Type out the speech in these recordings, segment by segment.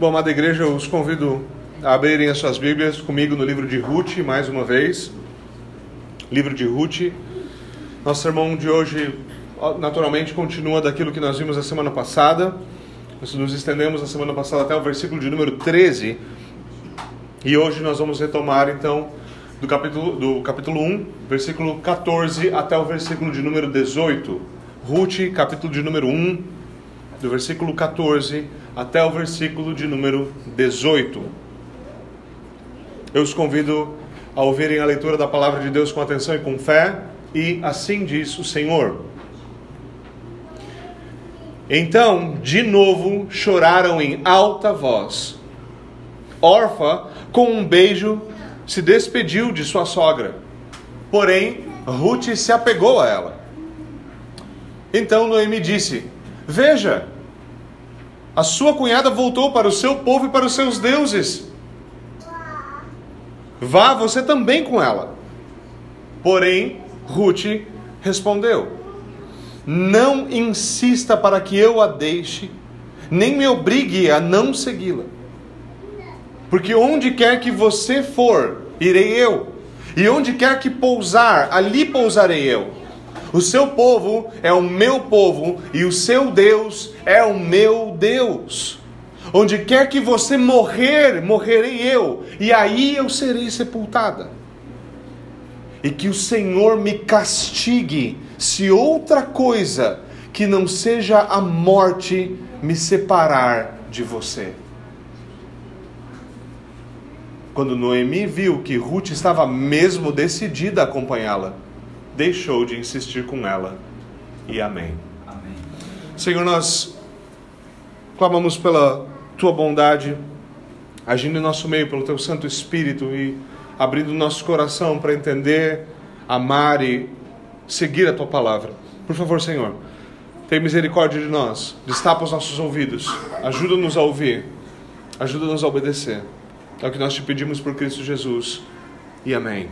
Bom, amada igreja, eu os convido a abrirem as suas Bíblias comigo no livro de Ruth, mais uma vez. Livro de Ruth. Nosso sermão de hoje, naturalmente, continua daquilo que nós vimos a semana passada. Nós nos estendemos a semana passada até o versículo de número 13. E hoje nós vamos retomar, então, do capítulo, do capítulo 1, versículo 14 até o versículo de número 18. Ruth, capítulo de número 1, do versículo 14 até o versículo de número 18. Eu os convido a ouvirem a leitura da palavra de Deus com atenção e com fé, e assim diz o Senhor. Então, de novo, choraram em alta voz. Orfa, com um beijo, se despediu de sua sogra. Porém, Ruth se apegou a ela. Então Noemi disse: Veja, a sua cunhada voltou para o seu povo e para os seus deuses. Vá você também com ela. Porém, Ruth respondeu: Não insista para que eu a deixe, nem me obrigue a não segui-la. Porque onde quer que você for, irei eu, e onde quer que pousar, ali pousarei eu. O seu povo é o meu povo e o seu Deus é o meu Deus. Onde quer que você morrer, morrerei eu, e aí eu serei sepultada. E que o Senhor me castigue se outra coisa que não seja a morte me separar de você. Quando Noemi viu que Ruth estava mesmo decidida a acompanhá-la, deixou de insistir com ela. E amém. amém. Senhor, nós clamamos pela tua bondade, agindo em nosso meio pelo teu Santo Espírito e abrindo nosso coração para entender, amar e seguir a tua palavra. Por favor, Senhor, tenha misericórdia de nós, destapa os nossos ouvidos, ajuda-nos a ouvir, ajuda-nos a obedecer. É o que nós te pedimos por Cristo Jesus. E amém.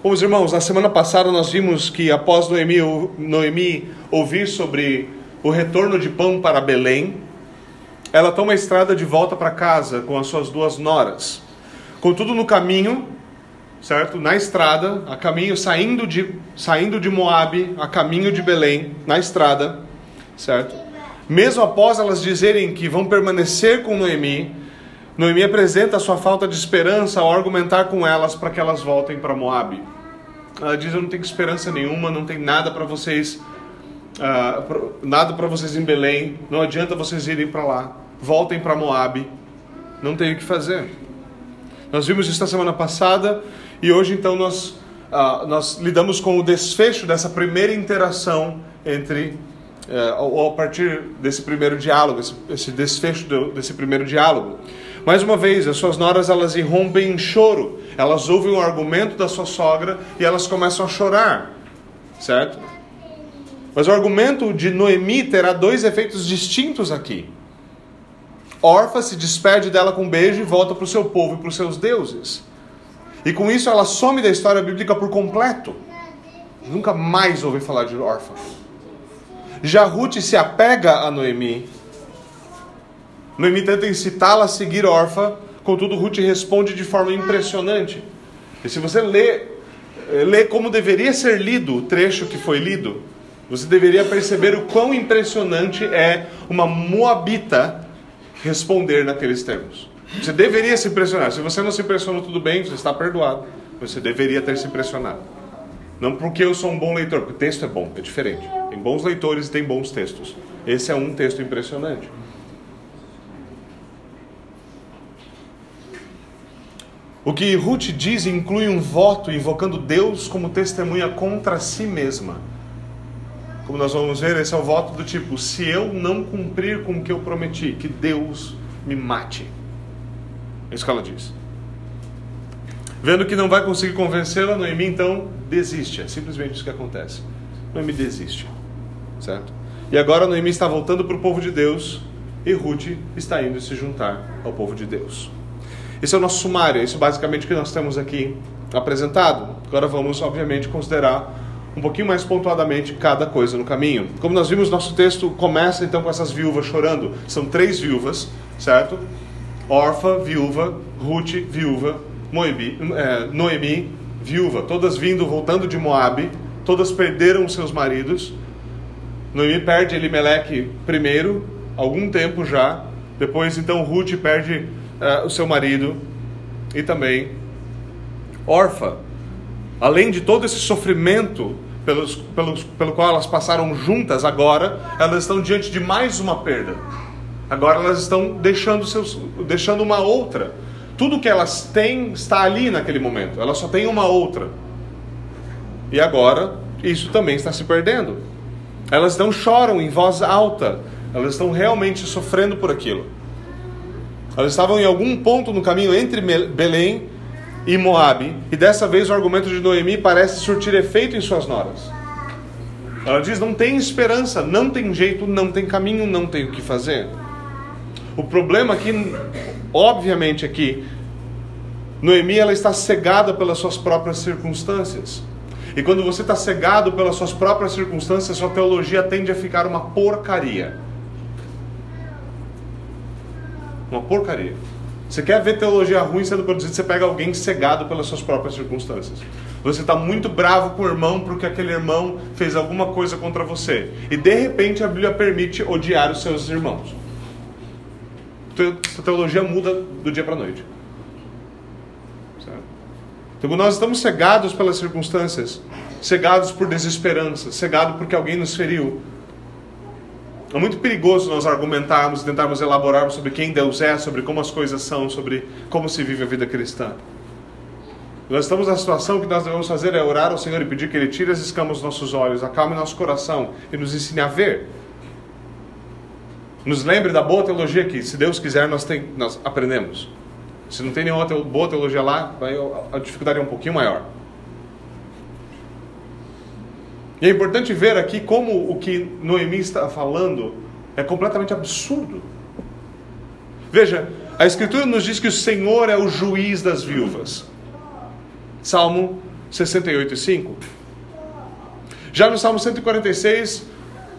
Bom, meus irmãos, na semana passada nós vimos que após Noemi, Noemi ouvir sobre o retorno de pão para Belém, ela toma a estrada de volta para casa com as suas duas noras. Contudo, no caminho, certo? Na estrada, a caminho saindo de saindo de Moabe, a caminho de Belém, na estrada, certo? Mesmo após elas dizerem que vão permanecer com Noemi, Noemi apresenta sua falta de esperança ao argumentar com elas para que elas voltem para Moabe. Ela diz: Eu não tenho esperança nenhuma, não tem nada para vocês, uh, nada para vocês em Belém, não adianta vocês irem para lá, voltem para Moabe, não tem o que fazer. Nós vimos isso na semana passada e hoje então nós, uh, nós lidamos com o desfecho dessa primeira interação entre, uh, ou a partir desse primeiro diálogo, esse, esse desfecho do, desse primeiro diálogo. Mais uma vez, as suas noras elas irrompem em choro. Elas ouvem o argumento da sua sogra e elas começam a chorar, certo? Mas o argumento de Noemi terá dois efeitos distintos aqui. Orfa se despede dela com um beijo e volta para o seu povo e para os seus deuses. E com isso ela some da história bíblica por completo. Nunca mais ouvi falar de Orfa. Já Ruth se apega a Noemi Noemi tenta incitá-la a seguir Orfa, contudo Ruth responde de forma impressionante. E se você lê, eh, lê como deveria ser lido o trecho que foi lido, você deveria perceber o quão impressionante é uma moabita responder naqueles termos. Você deveria se impressionar. Se você não se impressionou, tudo bem, você está perdoado. Você deveria ter se impressionado. Não porque eu sou um bom leitor, porque o texto é bom, é diferente. Tem bons leitores e tem bons textos. Esse é um texto impressionante. O que Ruth diz inclui um voto invocando Deus como testemunha contra si mesma. Como nós vamos ver, esse é o voto do tipo: se eu não cumprir com o que eu prometi, que Deus me mate. É isso que ela diz. Vendo que não vai conseguir convencê-la, Noemi então desiste. É simplesmente isso que acontece. Noemi desiste. Certo? E agora Noemi está voltando para o povo de Deus e Ruth está indo se juntar ao povo de Deus. Esse é o nosso sumário, é isso basicamente que nós temos aqui apresentado. Agora vamos, obviamente, considerar um pouquinho mais pontuadamente cada coisa no caminho. Como nós vimos, nosso texto começa então com essas viúvas chorando. São três viúvas, certo? Orfa, viúva, Ruth, viúva, é, Noemi, viúva. Todas vindo, voltando de Moabe. Todas perderam seus maridos. Noemi perde Elimeleque primeiro, algum tempo já. Depois, então, Ruth perde uh, o seu marido. E também Orfa. Além de todo esse sofrimento pelos, pelos, pelo qual elas passaram juntas, agora elas estão diante de mais uma perda. Agora elas estão deixando, seus, deixando uma outra. Tudo que elas têm está ali naquele momento. Elas só têm uma outra. E agora isso também está se perdendo. Elas não choram em voz alta. Elas estão realmente sofrendo por aquilo. Elas estavam em algum ponto no caminho entre Belém e Moabe, e dessa vez o argumento de Noemi parece surtir efeito em suas noras. Ela diz: não tem esperança, não tem jeito, não tem caminho, não tem o que fazer. O problema aqui, obviamente, é que Noemi ela está cegada pelas suas próprias circunstâncias. E quando você está cegado pelas suas próprias circunstâncias, sua teologia tende a ficar uma porcaria. Uma porcaria. Você quer ver teologia ruim sendo produzida, você pega alguém cegado pelas suas próprias circunstâncias. Você está muito bravo com o irmão porque aquele irmão fez alguma coisa contra você. E de repente a Bíblia permite odiar os seus irmãos. Sua teologia muda do dia para a noite. Certo? Então nós estamos cegados pelas circunstâncias, cegados por desesperança, cegados porque alguém nos feriu, é muito perigoso nós argumentarmos, tentarmos elaborarmos sobre quem Deus é, sobre como as coisas são, sobre como se vive a vida cristã. Nós estamos na situação que nós devemos fazer é orar ao Senhor e pedir que Ele tire as escamas dos nossos olhos, acalme nosso coração e nos ensine a ver. Nos lembre da boa teologia que, se Deus quiser, nós, tem, nós aprendemos. Se não tem nenhuma boa teologia lá, a dificuldade é um pouquinho maior. E é importante ver aqui como o que Noemi está falando é completamente absurdo. Veja, a Escritura nos diz que o Senhor é o juiz das viúvas. Salmo 68, 5. Já no Salmo 146,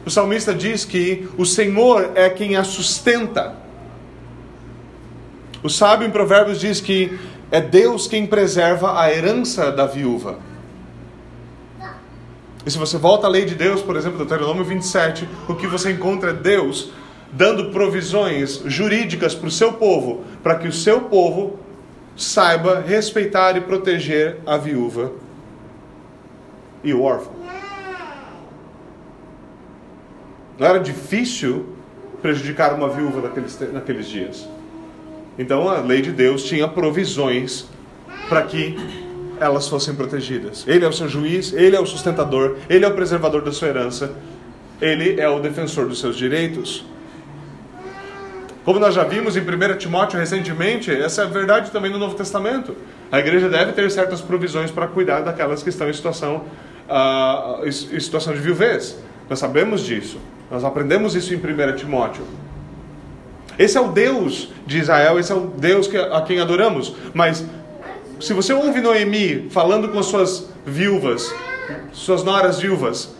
o salmista diz que o Senhor é quem a sustenta. O sábio em Provérbios diz que é Deus quem preserva a herança da viúva. E se você volta à lei de Deus, por exemplo, Deuteronômio 27, o que você encontra é Deus dando provisões jurídicas para o seu povo, para que o seu povo saiba respeitar e proteger a viúva e o órfão. Não era difícil prejudicar uma viúva naqueles, naqueles dias. Então a lei de Deus tinha provisões para que elas fossem protegidas. Ele é o seu juiz, ele é o sustentador, ele é o preservador da sua herança, ele é o defensor dos seus direitos. Como nós já vimos em 1 Timóteo recentemente, essa é a verdade também no Novo Testamento. A igreja deve ter certas provisões para cuidar daquelas que estão em situação, uh, em situação de viuvez. Nós sabemos disso. Nós aprendemos isso em 1 Timóteo. Esse é o Deus de Israel, esse é o Deus a quem adoramos. Mas se você ouve Noemi falando com suas viúvas, suas noras viúvas,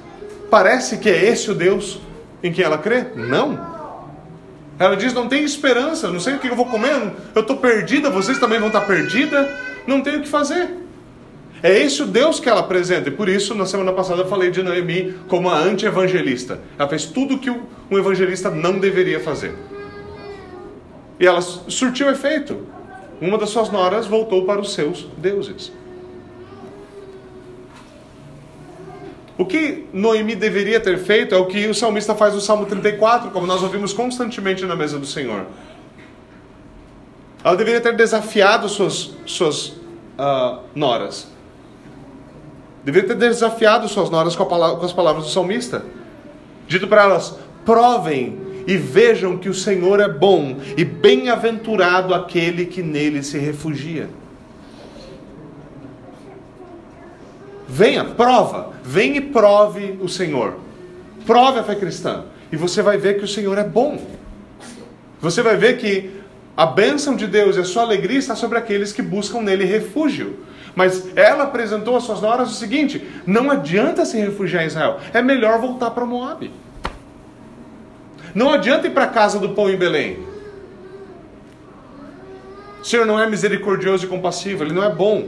parece que é esse o Deus em quem ela crê? Não. Ela diz: Não tem esperança, não sei o que eu vou comer, eu estou perdida, vocês também vão estar perdidas, não tenho o que fazer. É esse o Deus que ela apresenta, e por isso, na semana passada, eu falei de Noemi como a anti-evangelista. Ela fez tudo que um evangelista não deveria fazer. E ela surtiu efeito uma das suas noras voltou para os seus deuses. O que Noemi deveria ter feito é o que o salmista faz no Salmo 34, como nós ouvimos constantemente na mesa do Senhor. Ela deveria ter desafiado suas, suas uh, noras. Deveria ter desafiado suas noras com, com as palavras do salmista. Dito para elas: provem e vejam que o Senhor é bom e bem-aventurado aquele que nele se refugia. Venha, prova, venha e prove o Senhor. Prove a fé cristã e você vai ver que o Senhor é bom. Você vai ver que a bênção de Deus e a sua alegria está sobre aqueles que buscam nele refúgio. Mas ela apresentou às suas noras o seguinte: não adianta se refugiar em Israel, é melhor voltar para Moab. Não adianta ir para a casa do pão em Belém. O Senhor não é misericordioso e compassivo, Ele não é bom.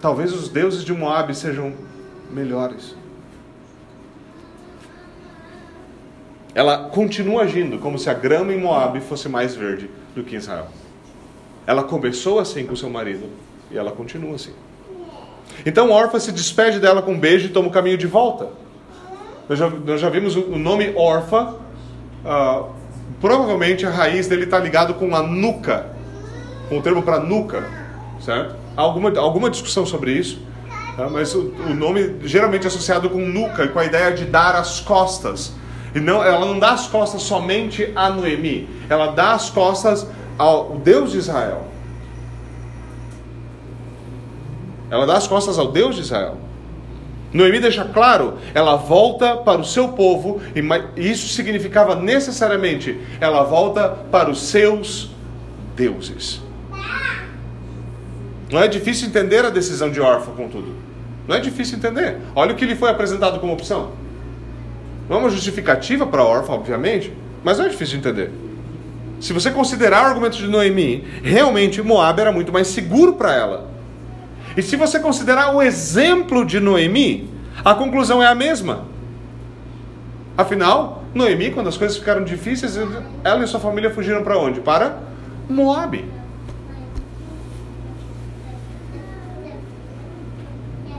Talvez os deuses de Moab sejam melhores. Ela continua agindo como se a grama em Moab fosse mais verde do que em Israel. Ela começou assim com seu marido e ela continua assim. Então Orfa se despede dela com um beijo e toma o caminho de volta. Nós já, nós já vimos o nome Orfa. Uh, provavelmente a raiz dele está ligado com a nuca, com o termo para nuca, certo? Há alguma, alguma discussão sobre isso, tá? mas o, o, nome geralmente é associado com nuca e com a ideia de dar as costas. E não, ela não dá as costas somente a Noemi, ela dá as costas ao Deus de Israel. Ela dá as costas ao Deus de Israel. Noemi deixa claro, ela volta para o seu povo, e isso significava necessariamente, ela volta para os seus deuses. Não é difícil entender a decisão de Orfa, contudo. Não é difícil entender. Olha o que lhe foi apresentado como opção. Não é uma justificativa para Orfa, obviamente, mas não é difícil de entender. Se você considerar o argumento de Noemi, realmente Moab era muito mais seguro para ela e se você considerar o exemplo de Noemi, a conclusão é a mesma. Afinal, Noemi, quando as coisas ficaram difíceis, ela e sua família fugiram para onde? Para Moab.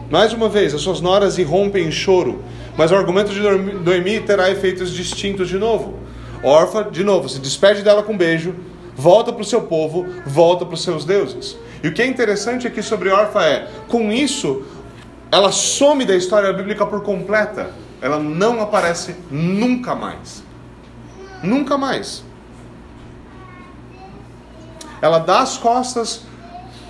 Mais uma vez, as suas noras irrompem em choro, mas o argumento de Noemi terá efeitos distintos de novo. Orfa, de novo, se despede dela com um beijo, volta para o seu povo, volta para os seus deuses. E o que é interessante aqui sobre Orfa é, com isso, ela some da história bíblica por completa. Ela não aparece nunca mais. Nunca mais. Ela dá as costas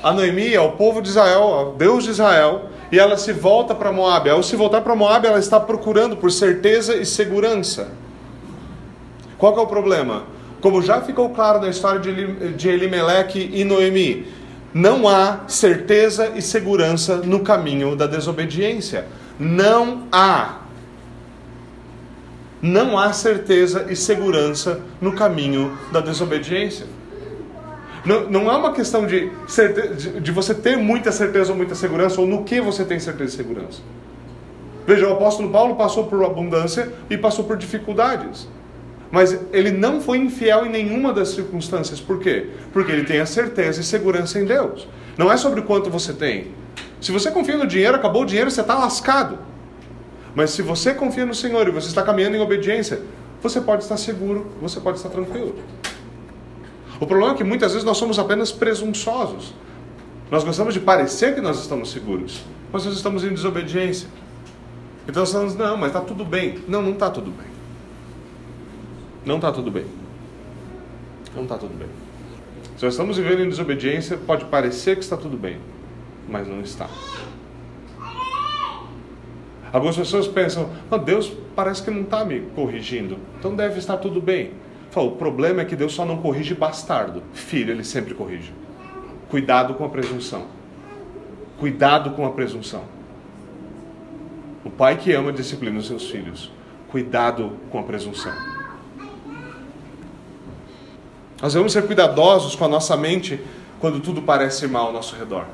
a Noemi, ao povo de Israel, ao Deus de Israel, e ela se volta para Moab. Ao se voltar para Moab, ela está procurando por certeza e segurança. Qual é o problema? Como já ficou claro na história de Elimelech e Noemi, não há certeza e segurança no caminho da desobediência. Não há. Não há certeza e segurança no caminho da desobediência. Não, não é uma questão de, de, de você ter muita certeza ou muita segurança, ou no que você tem certeza e segurança. Veja, o apóstolo Paulo passou por abundância e passou por dificuldades. Mas ele não foi infiel em nenhuma das circunstâncias. Por quê? Porque ele tem a certeza e segurança em Deus. Não é sobre quanto você tem. Se você confia no dinheiro, acabou o dinheiro, você está lascado. Mas se você confia no Senhor e você está caminhando em obediência, você pode estar seguro, você pode estar tranquilo. O problema é que muitas vezes nós somos apenas presunçosos. Nós gostamos de parecer que nós estamos seguros, mas nós estamos em desobediência. Então nós falamos, não, mas está tudo bem. Não, não está tudo bem. Não está tudo bem. Não está tudo bem. Se nós estamos vivendo em desobediência, pode parecer que está tudo bem, mas não está. Algumas pessoas pensam, oh, Deus parece que não está me corrigindo, então deve estar tudo bem. Falo, o problema é que Deus só não corrige bastardo. Filho, ele sempre corrige. Cuidado com a presunção. Cuidado com a presunção. O pai que ama disciplina os seus filhos. Cuidado com a presunção. Nós devemos ser cuidadosos com a nossa mente quando tudo parece mal ao nosso redor.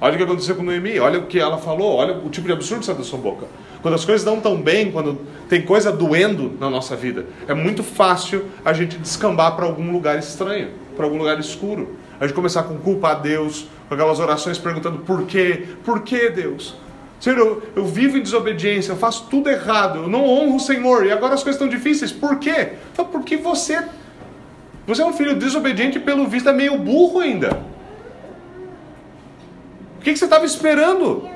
Olha o que aconteceu com Noemi, olha o que ela falou, olha o tipo de absurdo que sai da sua boca. Quando as coisas não estão bem, quando tem coisa doendo na nossa vida, é muito fácil a gente descambar para algum lugar estranho, para algum lugar escuro. A gente começar com culpa a Deus, com aquelas orações perguntando por quê? Por que Deus? Senhor, eu, eu, vivo em desobediência, eu faço tudo errado, eu não honro o Senhor, e agora as coisas estão difíceis. Por quê? Então, porque você você é um filho desobediente pelo visto é meio burro ainda. O que, você estava esperando?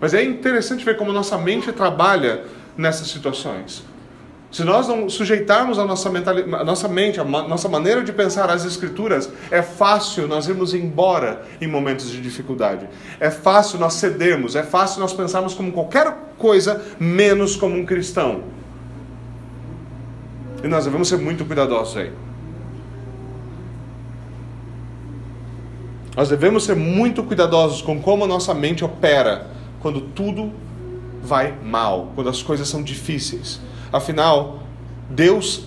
Mas é interessante ver como nossa mente trabalha nessas situações. Se nós não sujeitarmos a nossa, a nossa mente, a nossa maneira de pensar as Escrituras, é fácil nós irmos embora em momentos de dificuldade. É fácil nós cedermos, é fácil nós pensarmos como qualquer coisa menos como um cristão. E nós devemos ser muito cuidadosos aí. Nós devemos ser muito cuidadosos com como a nossa mente opera quando tudo vai mal, quando as coisas são difíceis. Afinal, Deus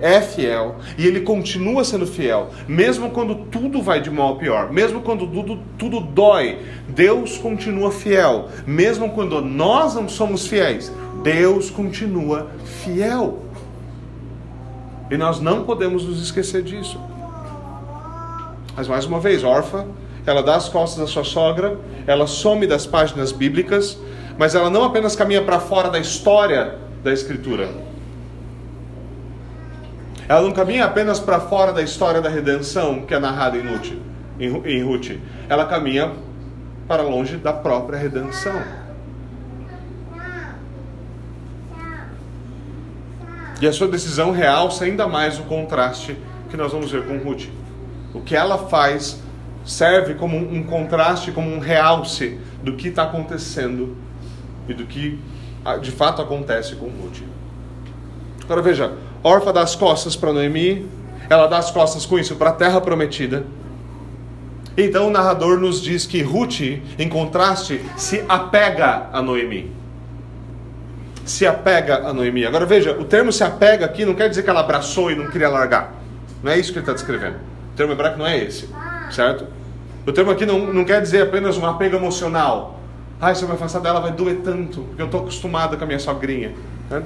é fiel e ele continua sendo fiel, mesmo quando tudo vai de mal a pior, mesmo quando tudo, tudo dói, Deus continua fiel, mesmo quando nós não somos fiéis, Deus continua fiel. E nós não podemos nos esquecer disso. Mas mais uma vez, órfã, ela dá as costas à sua sogra, ela some das páginas bíblicas, mas ela não apenas caminha para fora da história da Escritura, ela não caminha apenas para fora da história da redenção que é narrada em Ruth, em Ruth. Ela caminha para longe da própria redenção. E a sua decisão realça ainda mais o contraste que nós vamos ver com Ruth. O que ela faz serve como um contraste, como um realce do que está acontecendo e do que ah, de fato acontece com Ruth. Agora veja, Orfa dá as costas para Noemi, ela dá as costas com isso para a terra prometida. Então o narrador nos diz que Ruth, em contraste, se apega a Noemi. Se apega a Noemi. Agora veja, o termo se apega aqui não quer dizer que ela abraçou e não queria largar. Não é isso que ele está descrevendo. O termo hebraico não é esse, certo? O termo aqui não, não quer dizer apenas um apego emocional. Ai, se eu me afastar dela vai doer tanto, porque eu estou acostumado com a minha sogrinha. Né?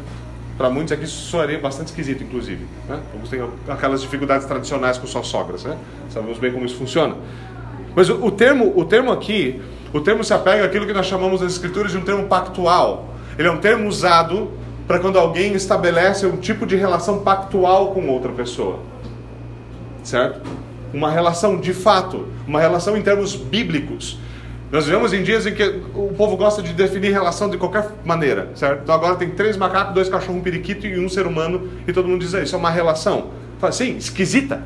Para muitos aqui soaria bastante esquisito, inclusive. Né? Alguns têm aquelas dificuldades tradicionais com suas sogras. Né? Sabemos bem como isso funciona. Mas o, o, termo, o termo aqui, o termo se apega àquilo que nós chamamos nas escrituras de um termo pactual. Ele é um termo usado para quando alguém estabelece um tipo de relação pactual com outra pessoa. Certo? Uma relação de fato, uma relação em termos bíblicos. Nós vivemos em dias em que o povo gosta de definir relação de qualquer maneira, certo? Então agora tem três macacos, dois cachorros, um periquito e um ser humano, e todo mundo diz, isso é uma relação. Fala, sim, esquisita,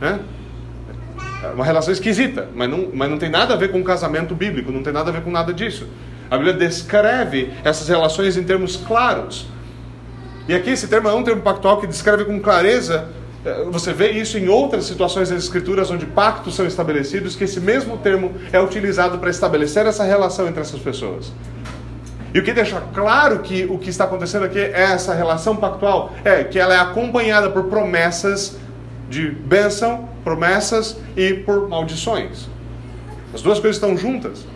né? É uma relação esquisita, mas não, mas não tem nada a ver com casamento bíblico, não tem nada a ver com nada disso. A Bíblia descreve essas relações em termos claros. E aqui esse termo é um termo pactual que descreve com clareza é, você vê isso em outras situações das Escrituras onde pactos são estabelecidos, que esse mesmo termo é utilizado para estabelecer essa relação entre essas pessoas. E o que deixa claro que o que está acontecendo aqui é essa relação pactual, é que ela é acompanhada por promessas de bênção, promessas e por maldições. As duas coisas estão juntas.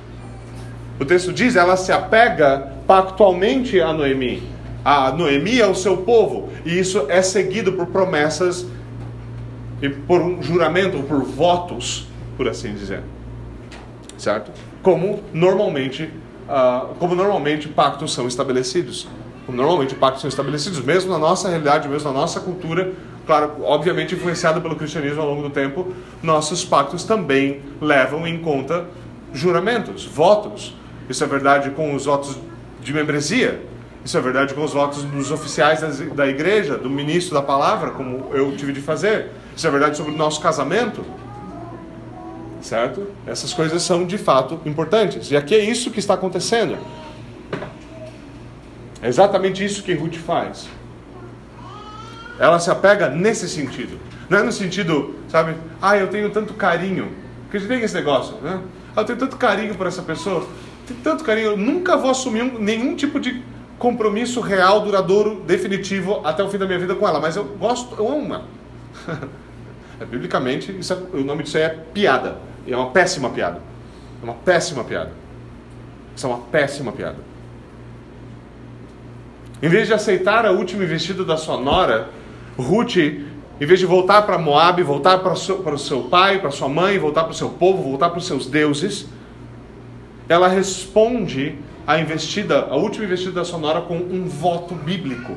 O texto diz, ela se apega pactualmente a Noemi. A Noemi é o seu povo, e isso é seguido por promessas e por um juramento, por votos, por assim dizer. Certo? Como normalmente, uh, como normalmente pactos são estabelecidos. Como normalmente pactos são estabelecidos, mesmo na nossa realidade, mesmo na nossa cultura, claro, obviamente influenciado pelo cristianismo ao longo do tempo, nossos pactos também levam em conta juramentos, votos. Isso é verdade com os votos de membresia, isso é verdade com os votos dos oficiais da igreja, do ministro da palavra, como eu tive de fazer. Isso é verdade sobre o nosso casamento. Certo? Essas coisas são de fato importantes. E aqui é isso que está acontecendo. É exatamente isso que Ruth faz. Ela se apega nesse sentido. Não é no sentido, sabe, ah, eu tenho tanto carinho. Porque tem esse negócio, né? Ah, eu tenho tanto carinho por essa pessoa, tanto carinho, eu nunca vou assumir um, nenhum tipo de compromisso real, duradouro, definitivo até o fim da minha vida com ela. Mas eu gosto, eu amo ela. É, biblicamente, isso é, o nome disso é piada. É uma péssima piada. É uma péssima piada. Isso é uma péssima piada. Em vez de aceitar a última investida da sua nora, Ruth, em vez de voltar para Moab, voltar para o seu pai, para sua mãe, voltar para o seu povo, voltar para os seus deuses, ela responde à investida, a última investida da sua nora com um voto bíblico.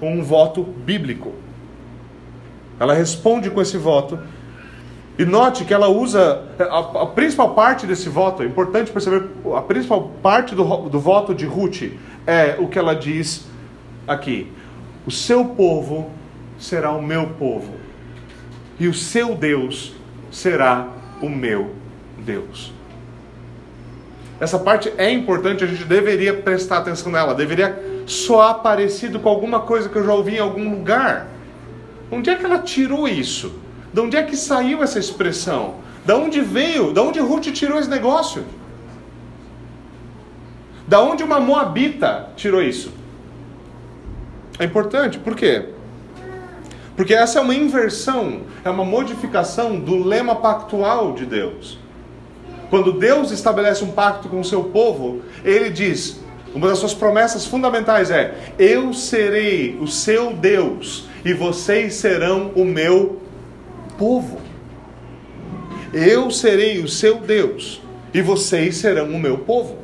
Com um voto bíblico. Ela responde com esse voto. E note que ela usa a, a principal parte desse voto, é importante perceber, a principal parte do, do voto de Ruth é o que ela diz aqui: O seu povo será o meu povo, e o seu Deus será o meu Deus. Essa parte é importante, a gente deveria prestar atenção nela, deveria soar parecido com alguma coisa que eu já ouvi em algum lugar. Onde é que ela tirou isso? De onde é que saiu essa expressão? Da onde veio? Da onde Ruth tirou esse negócio? Da onde uma moabita tirou isso? É importante, por quê? Porque essa é uma inversão, é uma modificação do lema pactual de Deus. Quando Deus estabelece um pacto com o seu povo, ele diz: uma das suas promessas fundamentais é: Eu serei o seu Deus e vocês serão o meu povo. Eu serei o seu Deus e vocês serão o meu povo.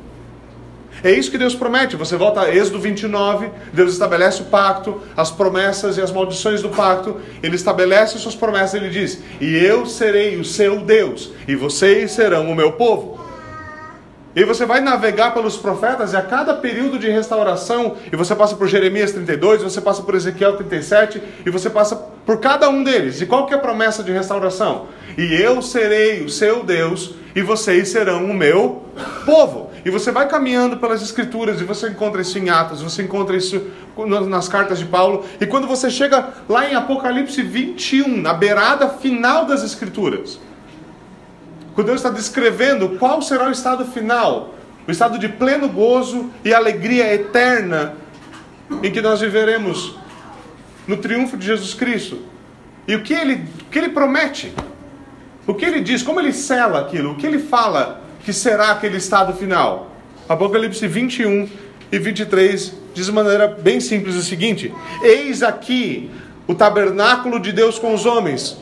É isso que Deus promete. Você volta a Êxodo 29, Deus estabelece o pacto, as promessas e as maldições do pacto. Ele estabelece suas promessas, ele diz: E eu serei o seu Deus, e vocês serão o meu povo. E você vai navegar pelos profetas, e a cada período de restauração, e você passa por Jeremias 32, você passa por Ezequiel 37, e você passa por cada um deles. E qual que é a promessa de restauração? E eu serei o seu Deus, e vocês serão o meu povo. E você vai caminhando pelas escrituras, e você encontra isso em Atos, você encontra isso nas cartas de Paulo, e quando você chega lá em Apocalipse 21, na beirada final das escrituras, quando Deus está descrevendo qual será o estado final, o estado de pleno gozo e alegria eterna em que nós viveremos no triunfo de Jesus Cristo. E o que ele, o que ele promete, o que ele diz, como ele sela aquilo, o que ele fala que será aquele estado final. Apocalipse 21 e 23 diz de maneira bem simples o seguinte: Eis aqui o tabernáculo de Deus com os homens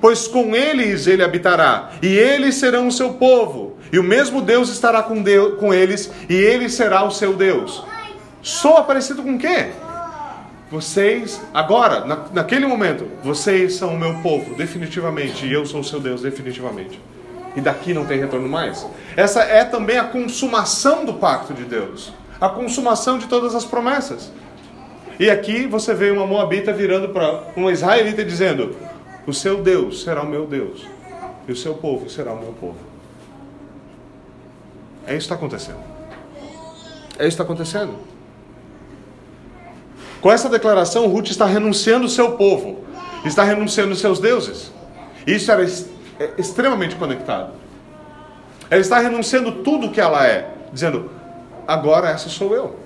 pois com eles ele habitará, e eles serão o seu povo, e o mesmo Deus estará com, Deus, com eles, e ele será o seu Deus. Sou parecido com quê? Vocês, agora, na, naquele momento, vocês são o meu povo, definitivamente, e eu sou o seu Deus, definitivamente. E daqui não tem retorno mais. Essa é também a consumação do pacto de Deus, a consumação de todas as promessas. E aqui você vê uma moabita virando para uma israelita dizendo: o seu Deus será o meu Deus, e o seu povo será o meu povo. É isso que está acontecendo. É isso que está acontecendo. Com essa declaração, Ruth está renunciando o seu povo, está renunciando os seus deuses. Isso era é extremamente conectado. Ela está renunciando tudo o que ela é, dizendo: agora essa sou eu.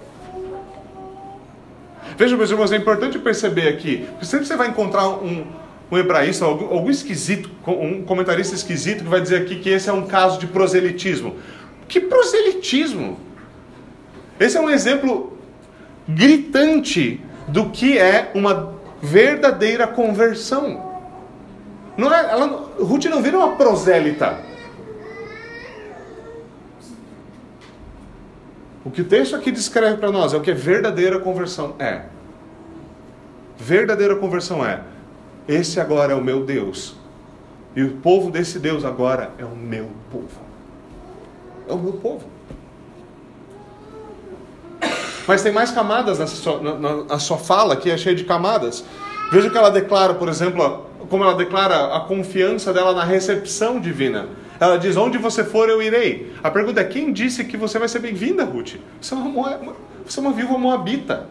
Veja, meus irmãos, é importante perceber aqui, porque sempre você vai encontrar um, um hebraísta, algum, algum esquisito, um comentarista esquisito que vai dizer aqui que esse é um caso de proselitismo. Que proselitismo? Esse é um exemplo gritante do que é uma verdadeira conversão. Não é, ela, Ruth não vira uma prosélita. O que o texto aqui descreve para nós é o que é verdadeira conversão é. Verdadeira conversão é esse agora é o meu Deus. E o povo desse Deus agora é o meu povo. É o meu povo. Mas tem mais camadas nessa sua, na, na sua fala, que é cheia de camadas. Veja o que ela declara, por exemplo, como ela declara a confiança dela na recepção divina. Ela diz: Onde você for, eu irei. A pergunta é: quem disse que você vai ser bem-vinda, Ruth? Você é uma, você é uma viúva moabita.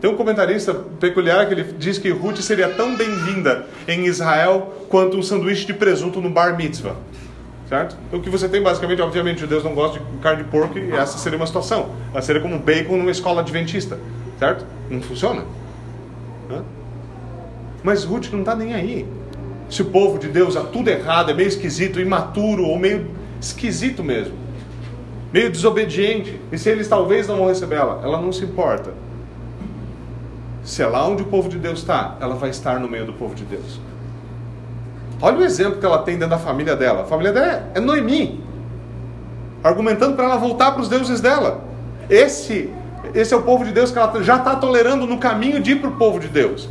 Tem um comentarista peculiar que ele diz que Ruth seria tão bem-vinda em Israel quanto um sanduíche de presunto no bar mitzvah. Certo? Então, o que você tem basicamente, obviamente, judeus não gostam de carne de porco e essa seria uma situação. Ela seria como bacon numa escola adventista. Certo? Não funciona. Mas Ruth não está nem aí. Se o povo de Deus há tudo errado, é meio esquisito, imaturo ou meio esquisito mesmo, meio desobediente, e se eles talvez não vão receber ela, ela não se importa se é lá onde o povo de Deus está, ela vai estar no meio do povo de Deus. Olha o exemplo que ela tem dentro da família dela. A família dela é Noemi, argumentando para ela voltar para os deuses dela. Esse, esse é o povo de Deus que ela já está tolerando no caminho de ir para o povo de Deus.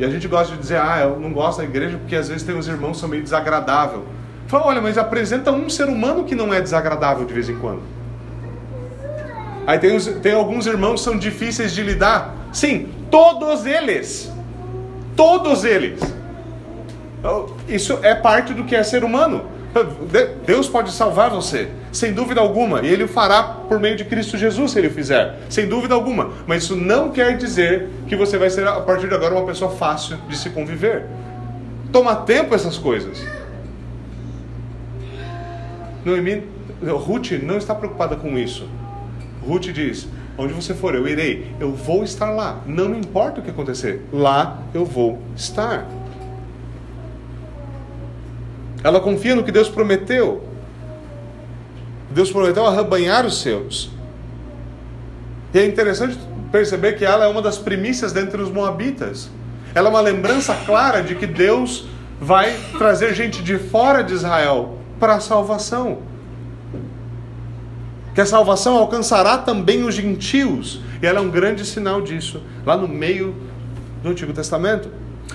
E a gente gosta de dizer, ah, eu não gosto da igreja porque às vezes tem uns irmãos que são meio desagradáveis. Fala, olha, mas apresenta um ser humano que não é desagradável de vez em quando. Aí tem, os, tem alguns irmãos que são difíceis de lidar. Sim, todos eles. Todos eles. Então, isso é parte do que é ser humano. Deus pode salvar você, sem dúvida alguma, e Ele o fará por meio de Cristo Jesus, se Ele o fizer, sem dúvida alguma. Mas isso não quer dizer que você vai ser, a partir de agora, uma pessoa fácil de se conviver. toma tempo essas coisas. Noemi, Ruth não está preocupada com isso. Ruth diz: Onde você for, eu irei. Eu vou estar lá. Não me importa o que acontecer. Lá eu vou estar. Ela confia no que Deus prometeu. Deus prometeu arrebanhar os seus. E é interessante perceber que ela é uma das primícias dentre os moabitas. Ela é uma lembrança clara de que Deus vai trazer gente de fora de Israel para a salvação. Que a salvação alcançará também os gentios. E ela é um grande sinal disso, lá no meio do Antigo Testamento.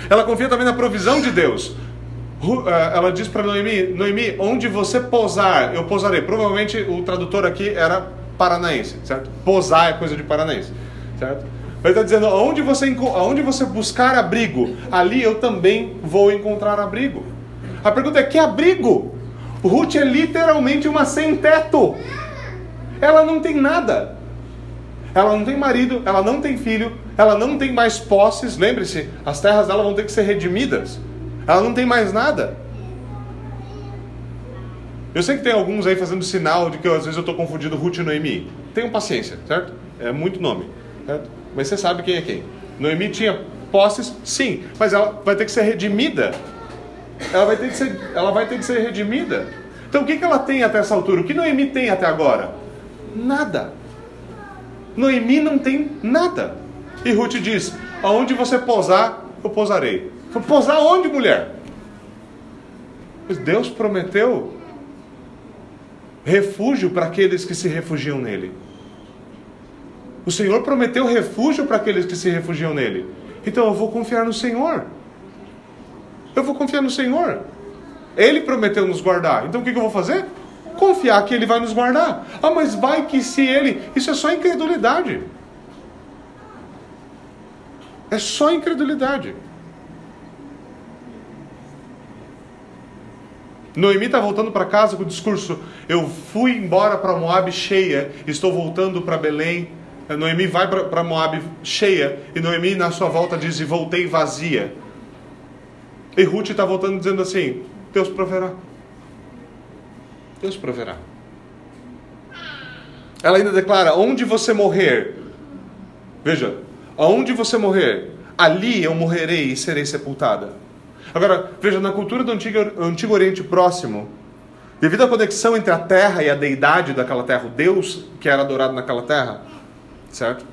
Ela confia também na provisão de Deus. Eh, ela diz para Noemi: Noemi, onde você pousar, eu pousarei. Provavelmente o tradutor aqui era paranaense, certo? Pousar é coisa de paranaense, certo? Ele está dizendo: onde você, onde você buscar abrigo, ali eu também vou encontrar abrigo. A pergunta é: que abrigo? Ruth é literalmente uma sem-teto. Ela não tem nada. Ela não tem marido, ela não tem filho, ela não tem mais posses. Lembre-se, as terras dela vão ter que ser redimidas. Ela não tem mais nada. Eu sei que tem alguns aí fazendo sinal de que eu, às vezes eu estou confundindo Ruth e Noemi. Tenham paciência, certo? É muito nome, certo? Mas você sabe quem é quem. Noemi tinha posses, sim, mas ela vai ter que ser redimida. Ela vai ter que ser, ela vai ter que ser redimida. Então o que, que ela tem até essa altura? O que Noemi tem até agora? Nada. Noemi não tem nada. E Ruth diz: Aonde você pousar, eu pousarei. Pousar onde, mulher? Mas Deus prometeu refúgio para aqueles que se refugiam nele. O Senhor prometeu refúgio para aqueles que se refugiam nele. Então eu vou confiar no Senhor. Eu vou confiar no Senhor. Ele prometeu nos guardar. Então o que, eu vou fazer? Confiar que Ele vai nos guardar. Ah, mas vai que se Ele. Isso é só incredulidade. É só incredulidade. Noemi está voltando para casa com o discurso: Eu fui embora para Moab cheia, estou voltando para Belém. Noemi vai para Moab cheia, e Noemi na sua volta diz: E voltei vazia. E Ruth está voltando dizendo assim: Deus proverá. Deus proverá. Ela ainda declara: Onde você morrer, veja, aonde você morrer, ali eu morrerei e serei sepultada. Agora, veja, na cultura do Antigo, Antigo Oriente Próximo, devido à conexão entre a terra e a deidade daquela terra, o Deus que era adorado naquela terra, certo?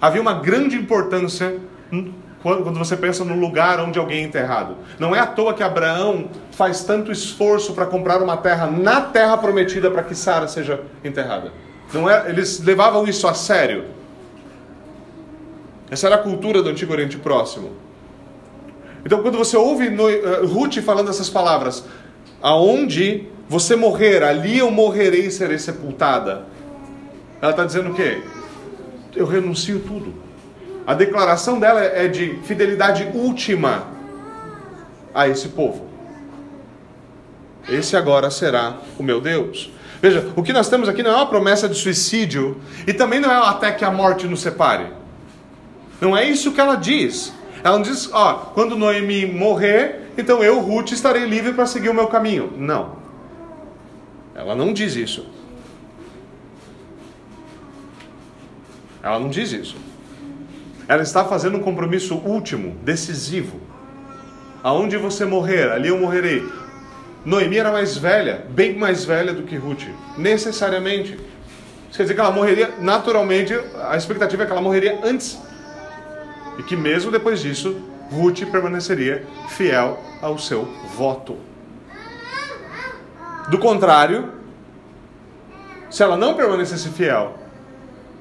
Havia uma grande importância quando você pensa no lugar onde alguém é enterrado. Não é à toa que Abraão faz tanto esforço para comprar uma terra na terra prometida para que Sara seja enterrada. Não é, eles levavam isso a sério. Essa era a cultura do Antigo Oriente Próximo. Então, quando você ouve no, uh, Ruth falando essas palavras, aonde você morrer, ali eu morrerei e serei sepultada. Ela está dizendo o quê? Eu renuncio tudo. A declaração dela é de fidelidade última a esse povo. Esse agora será o meu Deus. Veja, o que nós temos aqui não é uma promessa de suicídio e também não é até que a morte nos separe. Não é isso que ela diz. Ela não diz, ó, quando Noemi morrer, então eu, Ruth, estarei livre para seguir o meu caminho. Não. Ela não diz isso. Ela não diz isso. Ela está fazendo um compromisso último, decisivo. Aonde você morrer, ali eu morrerei. Noemi era mais velha, bem mais velha do que Ruth, necessariamente. Isso quer dizer que ela morreria naturalmente, a expectativa é que ela morreria antes e que mesmo depois disso, Ruth permaneceria fiel ao seu voto. Do contrário, se ela não permanecesse fiel,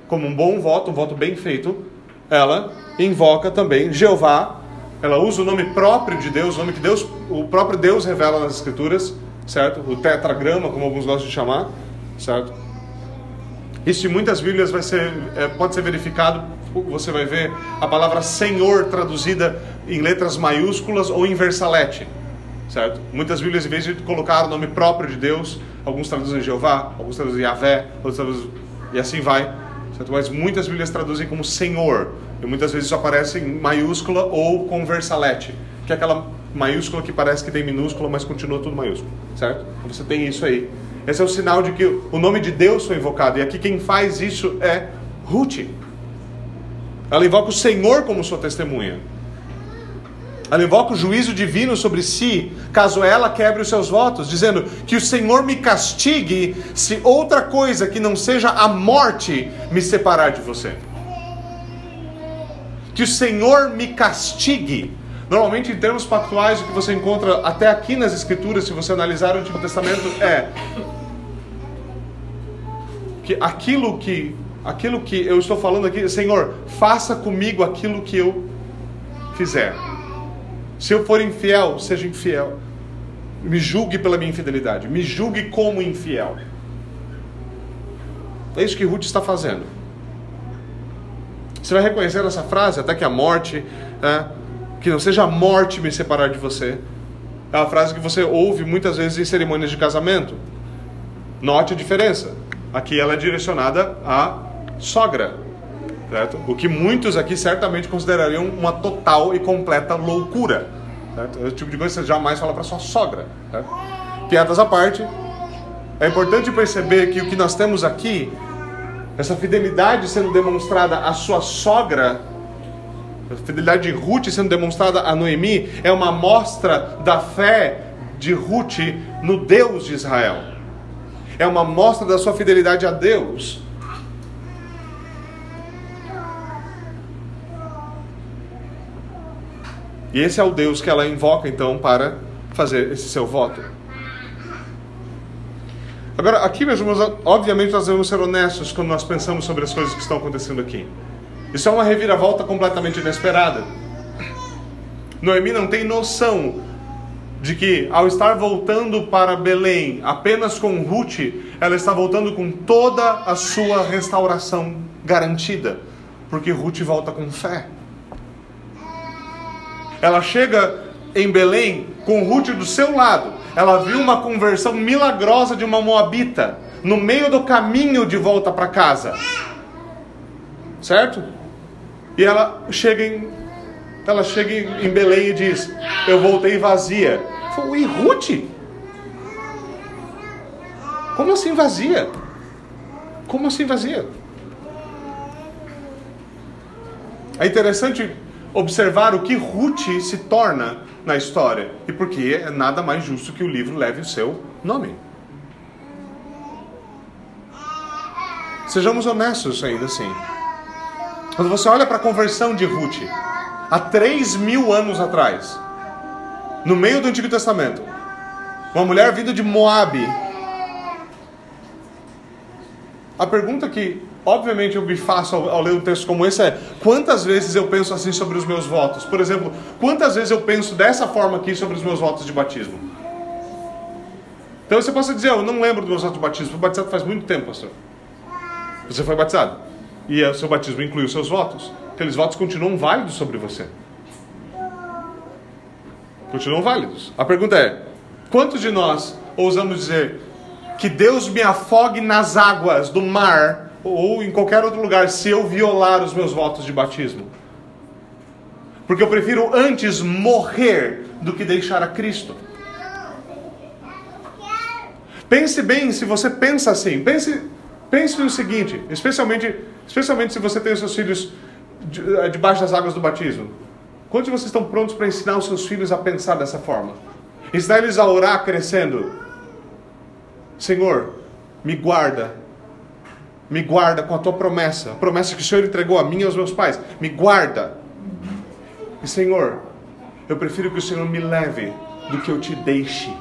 como um bom voto, um voto bem feito, ela invoca também Jeová, ela usa o nome próprio de Deus, o nome que Deus, o próprio Deus revela nas Escrituras, certo? O tetragrama, como alguns gostam de chamar, certo? Isso em muitas Bíblias vai ser, é, pode ser verificado você vai ver a palavra Senhor traduzida em letras maiúsculas ou em versalete, certo? Muitas Bíblias, em vez de colocar o nome próprio de Deus, alguns traduzem Jeová, alguns traduzem Yahvé, outros traduzem... e assim vai, certo? Mas muitas Bíblias traduzem como Senhor, e muitas vezes isso aparece em maiúscula ou com versalete, que é aquela maiúscula que parece que tem minúscula, mas continua tudo maiúsculo, certo? Você tem isso aí. Esse é o sinal de que o nome de Deus foi invocado. E aqui quem faz isso é Ruth. Ela invoca o Senhor como sua testemunha. Ela invoca o juízo divino sobre si, caso ela quebre os seus votos, dizendo que o Senhor me castigue se outra coisa que não seja a morte me separar de você. Que o Senhor me castigue. Normalmente, em termos pactuais, o que você encontra até aqui nas Escrituras, se você analisar o Antigo Testamento, é que aquilo que aquilo que eu estou falando aqui, Senhor, faça comigo aquilo que eu fizer. Se eu for infiel, seja infiel. Me julgue pela minha infidelidade. Me julgue como infiel. É isso que Ruth está fazendo. Você vai reconhecer essa frase, até que a morte, é, que não seja a morte me separar de você. É uma frase que você ouve muitas vezes em cerimônias de casamento. Note a diferença. Aqui ela é direcionada à sogra. Certo? O que muitos aqui certamente considerariam uma total e completa loucura. Certo? Esse tipo de coisa você jamais fala para sua sogra. Certo? Piadas à parte, é importante perceber que o que nós temos aqui, essa fidelidade sendo demonstrada à sua sogra, a fidelidade de Ruth sendo demonstrada a Noemi, é uma mostra da fé de Ruth no Deus de Israel. É uma mostra da sua fidelidade a Deus. E esse é o Deus que ela invoca então para fazer esse seu voto. Agora, aqui, meus irmãos, obviamente nós devemos ser honestos quando nós pensamos sobre as coisas que estão acontecendo aqui. Isso é uma reviravolta completamente inesperada. Noemi não tem noção de que, ao estar voltando para Belém apenas com Ruth, ela está voltando com toda a sua restauração garantida, porque Ruth volta com fé. Ela chega em Belém com Ruth do seu lado. Ela viu uma conversão milagrosa de uma moabita no meio do caminho de volta para casa. Certo? E ela chega em ela chega em Belém e diz: "Eu voltei vazia". Foi Ruth? Como assim vazia? Como assim vazia? É interessante observar o que Ruth se torna na história e porque é nada mais justo que o livro leve o seu nome. Sejamos honestos ainda assim. Quando você olha para a conversão de Ruth, há três mil anos atrás, no meio do Antigo Testamento, uma mulher vinda de Moabe. A pergunta que obviamente eu me faço ao, ao, ler um texto como esse é quantas vezes eu penso assim sobre os meus votos? Por exemplo, quantas vezes eu penso dessa forma aqui sobre os meus votos de batismo? Então você pode dizer, eu não lembro dos meus votos de batismo, fui batizado faz muito tempo, pastor. Você foi batizado. E o seu batismo inclui os seus votos. Aqueles votos continuam válidos sobre você. Continuam válidos. A pergunta é: quantos de nós ousamos dizer que Deus me afogue nas águas do mar ou em qualquer outro lugar se eu violar os meus votos de batismo. Porque eu prefiro antes morrer do que deixar a Cristo. Pense bem se você pensa assim. Pense, pense no seguinte, especialmente, especialmente se você tem os seus filhos eh, debaixo das águas do batismo. Quantos de vocês estão prontos para ensinar os seus filhos a pensar dessa forma? Ensinar eles a orar crescendo. Senhor, me guarda me guarda com a tua promessa, a promessa que o Senhor entregou a mim e aos meus pais. Me guarda. E Senhor, eu prefiro que o Senhor me leve do que eu te deixe.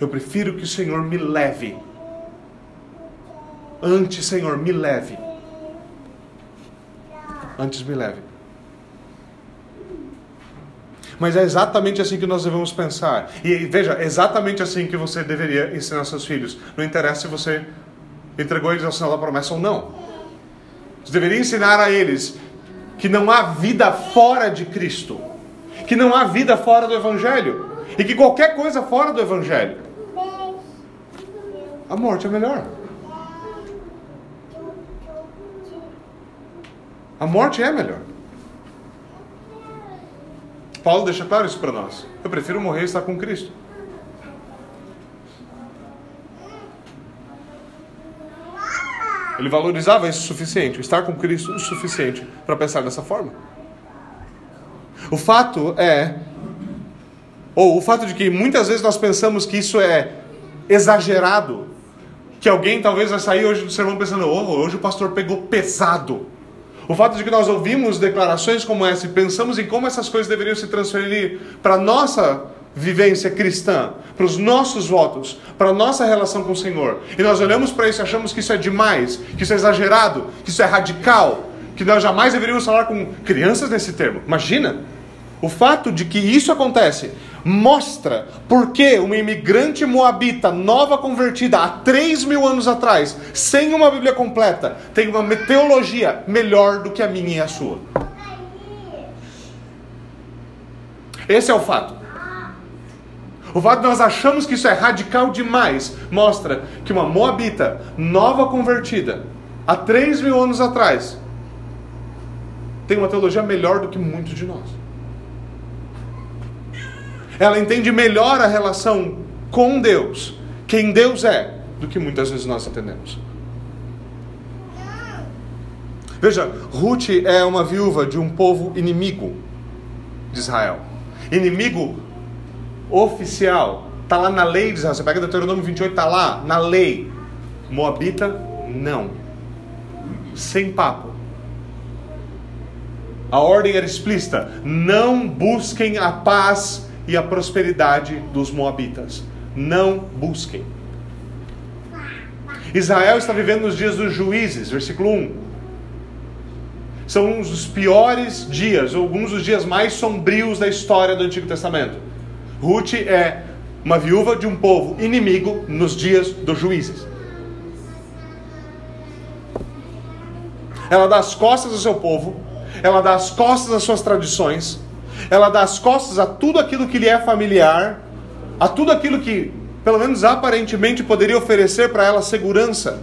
Eu prefiro que o Senhor me leve. Antes, Senhor, me leve. Antes me leve. Mas é exatamente assim que nós devemos pensar. E veja, é exatamente assim que você deveria ensinar seus filhos. Não interessa se você entregou eles ao sinal da promessa ou não. Você deveria ensinar a eles que não há vida fora de Cristo, que não há vida fora do Evangelho, e que qualquer coisa fora do Evangelho, a morte é melhor. A morte é melhor. Paulo deixa claro isso para nós. Eu prefiro morrer e estar com Cristo. Ele valorizava isso o suficiente, estar com Cristo o suficiente para pensar dessa forma. O fato é, ou o fato de que muitas vezes nós pensamos que isso é exagerado, que alguém talvez vai sair hoje do sermão pensando, oh, hoje o pastor pegou pesado. O fato de que nós ouvimos declarações como essa e pensamos em como essas coisas deveriam se transferir para a nossa vivência cristã, para os nossos votos, para a nossa relação com o Senhor. E nós olhamos para isso e achamos que isso é demais, que isso é exagerado, que isso é radical, que nós jamais deveríamos falar com crianças nesse termo. Imagina! O fato de que isso acontece mostra por que uma imigrante moabita nova convertida há 3 mil anos atrás, sem uma Bíblia completa, tem uma teologia melhor do que a minha e a sua. Esse é o fato. O fato de nós achamos que isso é radical demais mostra que uma moabita nova convertida, há 3 mil anos atrás, tem uma teologia melhor do que muitos de nós. Ela entende melhor a relação com Deus, quem Deus é, do que muitas vezes nós entendemos. Veja, Ruth é uma viúva de um povo inimigo de Israel. Inimigo oficial. Está lá na lei de Israel. Você pega Deuteronômio 28, está lá, na lei. Moabita, não. Sem papo. A ordem era explícita: não busquem a paz e a prosperidade dos Moabitas. Não busquem. Israel está vivendo nos dias dos juízes, versículo 1. São uns dos piores dias, alguns dos dias mais sombrios da história do Antigo Testamento. Ruth é uma viúva de um povo inimigo nos dias dos juízes. Ela dá as costas ao seu povo, ela dá as costas às suas tradições, ela dá as costas a tudo aquilo que lhe é familiar, a tudo aquilo que, pelo menos aparentemente, poderia oferecer para ela segurança.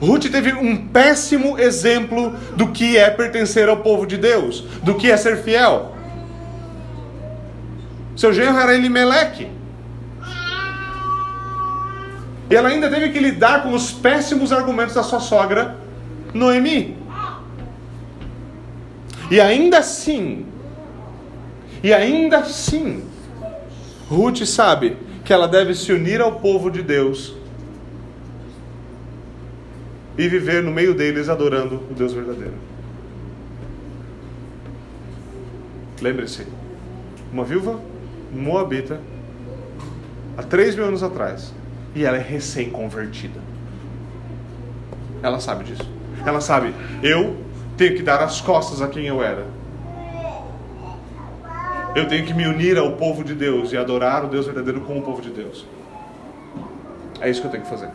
Ruth teve um péssimo exemplo do que é pertencer ao povo de Deus, do que é ser fiel. Seu genro era Elimeleque. E ela ainda teve que lidar com os péssimos argumentos da sua sogra, Noemi. E ainda assim, e ainda assim, Ruth sabe que ela deve se unir ao povo de Deus e viver no meio deles adorando o Deus verdadeiro. Lembre-se, uma viúva moabita há três mil anos atrás e ela é recém-convertida. Ela sabe disso. Ela sabe, eu tenho que dar as costas a quem eu era. Eu tenho que me unir ao povo de Deus e adorar o Deus verdadeiro com o povo de Deus. É isso que eu tenho que fazer.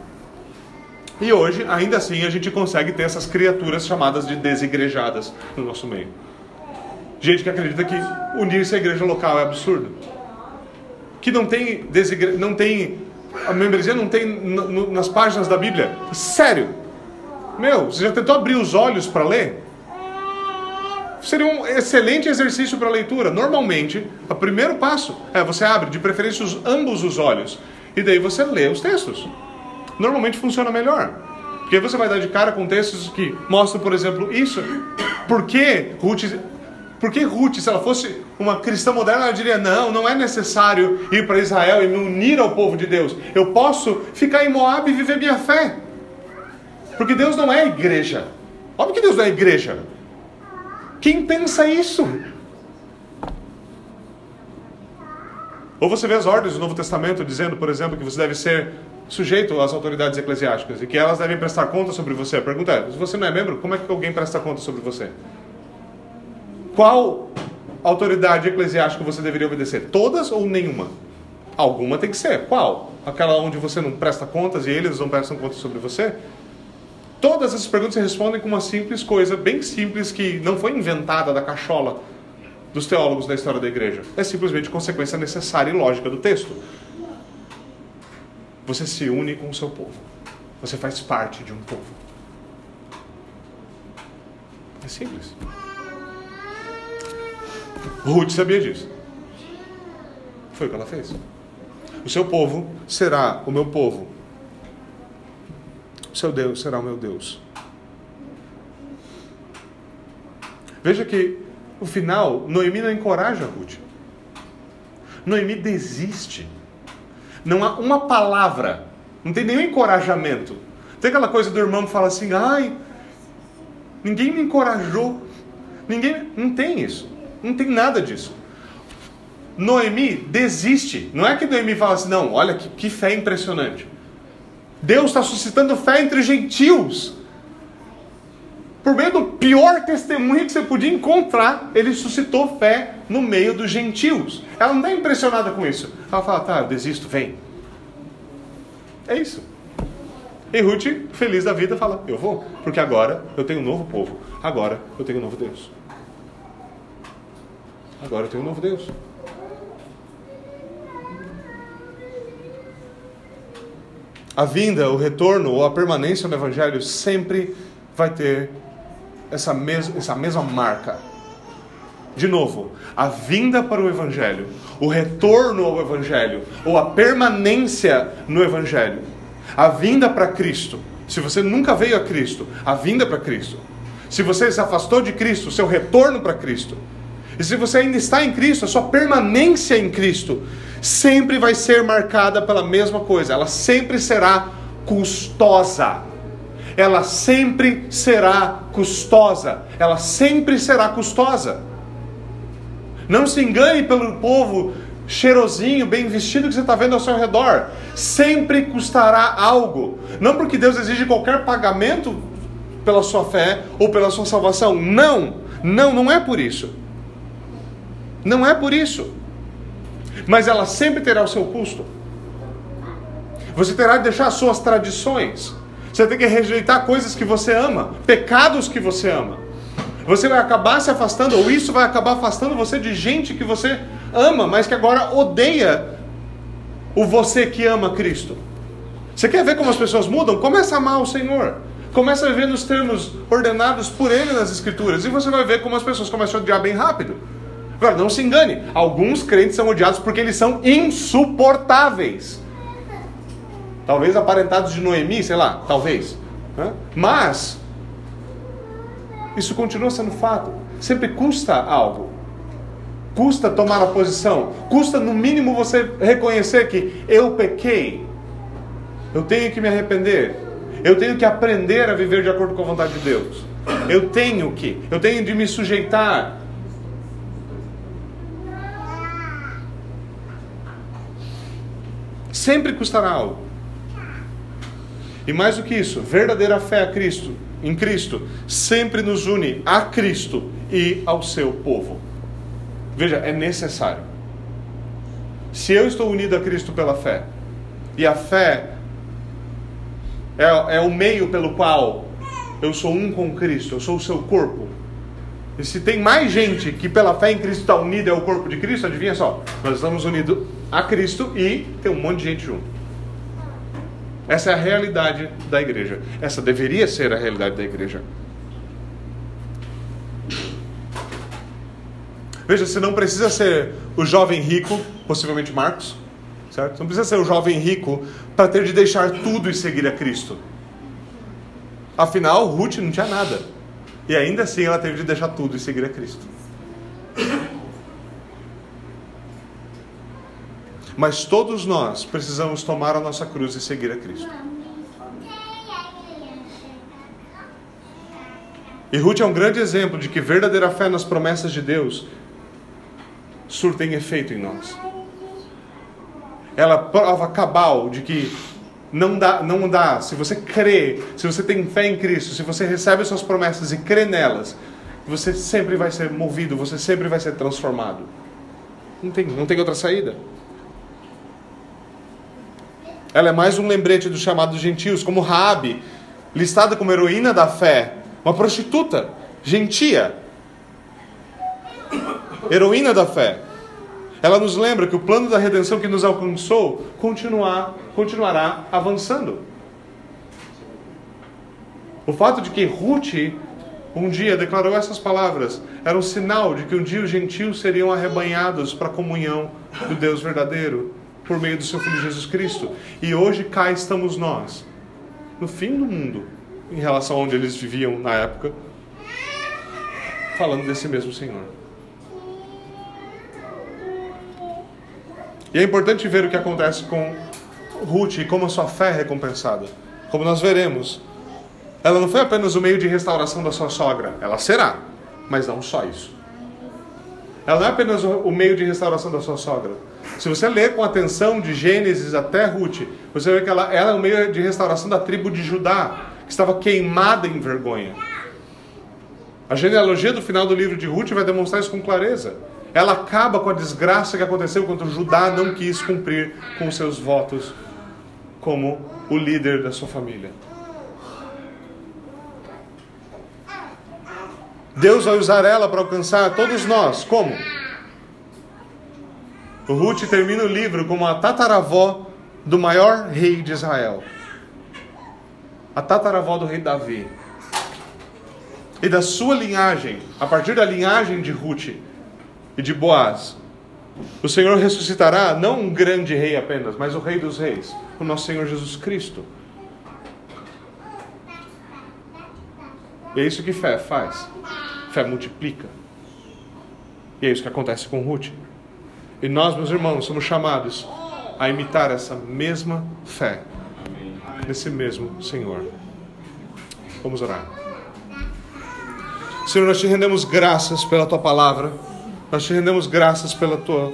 E hoje, ainda assim, a gente consegue ter essas criaturas chamadas de desigrejadas no nosso meio. Gente que acredita que unir-se à igreja local é absurdo que não tem, desigre... não tem a membresia não tem nas páginas da Bíblia. Sério? Meu, você já tentou abrir os olhos para ler? Seria um excelente exercício para leitura. Normalmente, o primeiro passo é você abre, de preferência, os, ambos os olhos. E daí você lê os textos. Normalmente funciona melhor. Porque você vai dar de cara com textos que mostram, por exemplo, isso. Por que Ruth porque Ruth, se ela fosse uma cristã moderna, ela diria: não, não é necessário ir para Israel e me unir ao povo de Deus. Eu posso ficar em Moab e viver minha fé. Porque Deus não é igreja. Óbvio que Deus não é igreja. Quem pensa isso? Ou você vê as ordens do Novo Testamento dizendo, por exemplo, que você deve ser sujeito às autoridades eclesiásticas e que elas devem prestar conta sobre você. A pergunta é: se você não é membro, como é que alguém presta conta sobre você? Qual autoridade eclesiástica você deveria obedecer? Todas ou nenhuma? Alguma tem que ser. Qual? Aquela onde você não presta contas e eles não prestam contas sobre você? Todas essas perguntas se respondem com uma simples coisa, bem simples, que não foi inventada da cachola dos teólogos da história da igreja. É simplesmente consequência necessária e lógica do texto. Você se une com o seu povo. Você faz parte de um povo. É simples. Ruth sabia disso. Foi o que ela fez. O seu povo será o meu povo. O seu Deus será o meu Deus. Veja que, no final, Noemi não encoraja Ruth. Noemi desiste. Não há uma palavra, não tem nenhum encorajamento. Tem aquela coisa do irmão que fala assim: ai, ninguém me encorajou. Ninguém. Não tem isso. Não tem nada disso. Noemi desiste. Não é que Noemi fala assim, não, olha que, que fé impressionante. Deus está suscitando fé entre gentios. Por meio do pior testemunho que você podia encontrar, ele suscitou fé no meio dos gentios. Ela não está impressionada com isso. Ela fala, tá, eu desisto, vem. É isso. E Ruth, feliz da vida, fala, eu vou, porque agora eu tenho um novo povo. Agora eu tenho um novo Deus. Agora eu tenho um novo Deus. A vinda, o retorno ou a permanência no Evangelho sempre vai ter essa, mes essa mesma marca. De novo, a vinda para o Evangelho, o retorno ao Evangelho, ou a permanência no Evangelho, a vinda para Cristo. Se você nunca veio a Cristo, a vinda para Cristo. Se você se afastou de Cristo, seu retorno para Cristo. E se você ainda está em Cristo, a sua permanência em Cristo sempre vai ser marcada pela mesma coisa. Ela sempre será custosa ela sempre será custosa. Ela sempre será custosa. Não se engane pelo povo cheirosinho, bem vestido que você está vendo ao seu redor. Sempre custará algo. Não porque Deus exige qualquer pagamento pela sua fé ou pela sua salvação. Não, não, não é por isso. Não é por isso. Mas ela sempre terá o seu custo. Você terá de deixar suas tradições. Você tem que rejeitar coisas que você ama, pecados que você ama. Você vai acabar se afastando, ou isso vai acabar afastando você de gente que você ama, mas que agora odeia o você que ama Cristo. Você quer ver como as pessoas mudam? Começa a amar o Senhor. Começa a viver nos termos ordenados por Ele nas Escrituras. E você vai ver como as pessoas começam a odiar bem rápido. Agora, não se engane. Alguns crentes são odiados porque eles são insuportáveis. Talvez aparentados de Noemi, sei lá, talvez. Mas, isso continua sendo fato. Sempre custa algo. Custa tomar a posição. Custa, no mínimo, você reconhecer que eu pequei. Eu tenho que me arrepender. Eu tenho que aprender a viver de acordo com a vontade de Deus. Eu tenho que. Eu tenho de me sujeitar. Sempre custará algo. E mais do que isso, verdadeira fé a Cristo, em Cristo, sempre nos une a Cristo e ao seu povo. Veja, é necessário. Se eu estou unido a Cristo pela fé, e a fé é, é o meio pelo qual eu sou um com Cristo, eu sou o seu corpo. E se tem mais gente que pela fé em Cristo está unida ao corpo de Cristo, adivinha só, nós estamos unidos a Cristo e tem um monte de gente junto. Essa é a realidade da igreja. Essa deveria ser a realidade da igreja. Veja, você não precisa ser o jovem rico, possivelmente Marcos, certo? Não precisa ser o jovem rico para ter de deixar tudo e seguir a Cristo. Afinal, Ruth não tinha nada. E ainda assim ela teve de deixar tudo e seguir a Cristo. Mas todos nós precisamos tomar a nossa cruz e seguir a Cristo. E Ruth é um grande exemplo de que verdadeira fé nas promessas de Deus surtem efeito em nós. Ela prova cabal de que não dá, não dá. Se você crê, se você tem fé em Cristo, se você recebe suas promessas e crê nelas, você sempre vai ser movido, você sempre vai ser transformado. Não tem, não tem outra saída. Ela é mais um lembrete dos chamados gentios, como Rabi, listada como heroína da fé, uma prostituta, gentia, heroína da fé. Ela nos lembra que o plano da redenção que nos alcançou continuar, continuará avançando. O fato de que Ruth um dia declarou essas palavras. Era um sinal de que um dia os gentios seriam arrebanhados para a comunhão do Deus verdadeiro por meio do seu Filho Jesus Cristo. E hoje cá estamos nós, no fim do mundo, em relação a onde eles viviam na época, falando desse mesmo Senhor. E é importante ver o que acontece com Ruth e como a sua fé é recompensada. Como nós veremos, ela não foi apenas o meio de restauração da sua sogra, ela será, mas não só isso. Ela não é apenas o meio de restauração da sua sogra. Se você ler com atenção de Gênesis até Ruth, você vê que ela, ela é o meio de restauração da tribo de Judá, que estava queimada em vergonha. A genealogia do final do livro de Ruth vai demonstrar isso com clareza. Ela acaba com a desgraça que aconteceu quando Judá não quis cumprir com seus votos como o líder da sua família. Deus vai usar ela para alcançar todos nós. Como? Ruth termina o livro como a tataravó do maior rei de Israel. A tataravó do rei Davi. E da sua linhagem, a partir da linhagem de Ruth e de Boaz, o Senhor ressuscitará não um grande rei apenas, mas o rei dos reis, o nosso Senhor Jesus Cristo. E é isso que fé faz. Fé multiplica. E é isso que acontece com Ruth. E nós, meus irmãos, somos chamados a imitar essa mesma fé nesse mesmo Senhor. Vamos orar. Senhor, nós te rendemos graças pela tua palavra. Nós te rendemos graças pela tua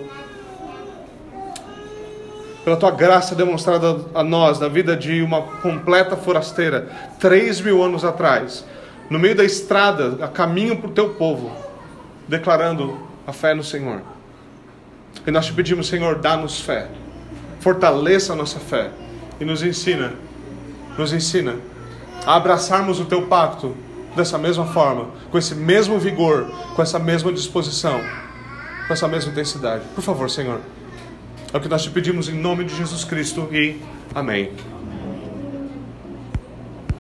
pela tua graça demonstrada a nós na vida de uma completa forasteira, três mil anos atrás, no meio da estrada, a caminho para o teu povo, declarando a fé no Senhor. E nós te pedimos, Senhor, dá-nos fé, fortaleça a nossa fé e nos ensina, nos ensina a abraçarmos o teu pacto dessa mesma forma, com esse mesmo vigor, com essa mesma disposição, com essa mesma intensidade. Por favor, Senhor. É o que nós te pedimos em nome de Jesus Cristo e amém.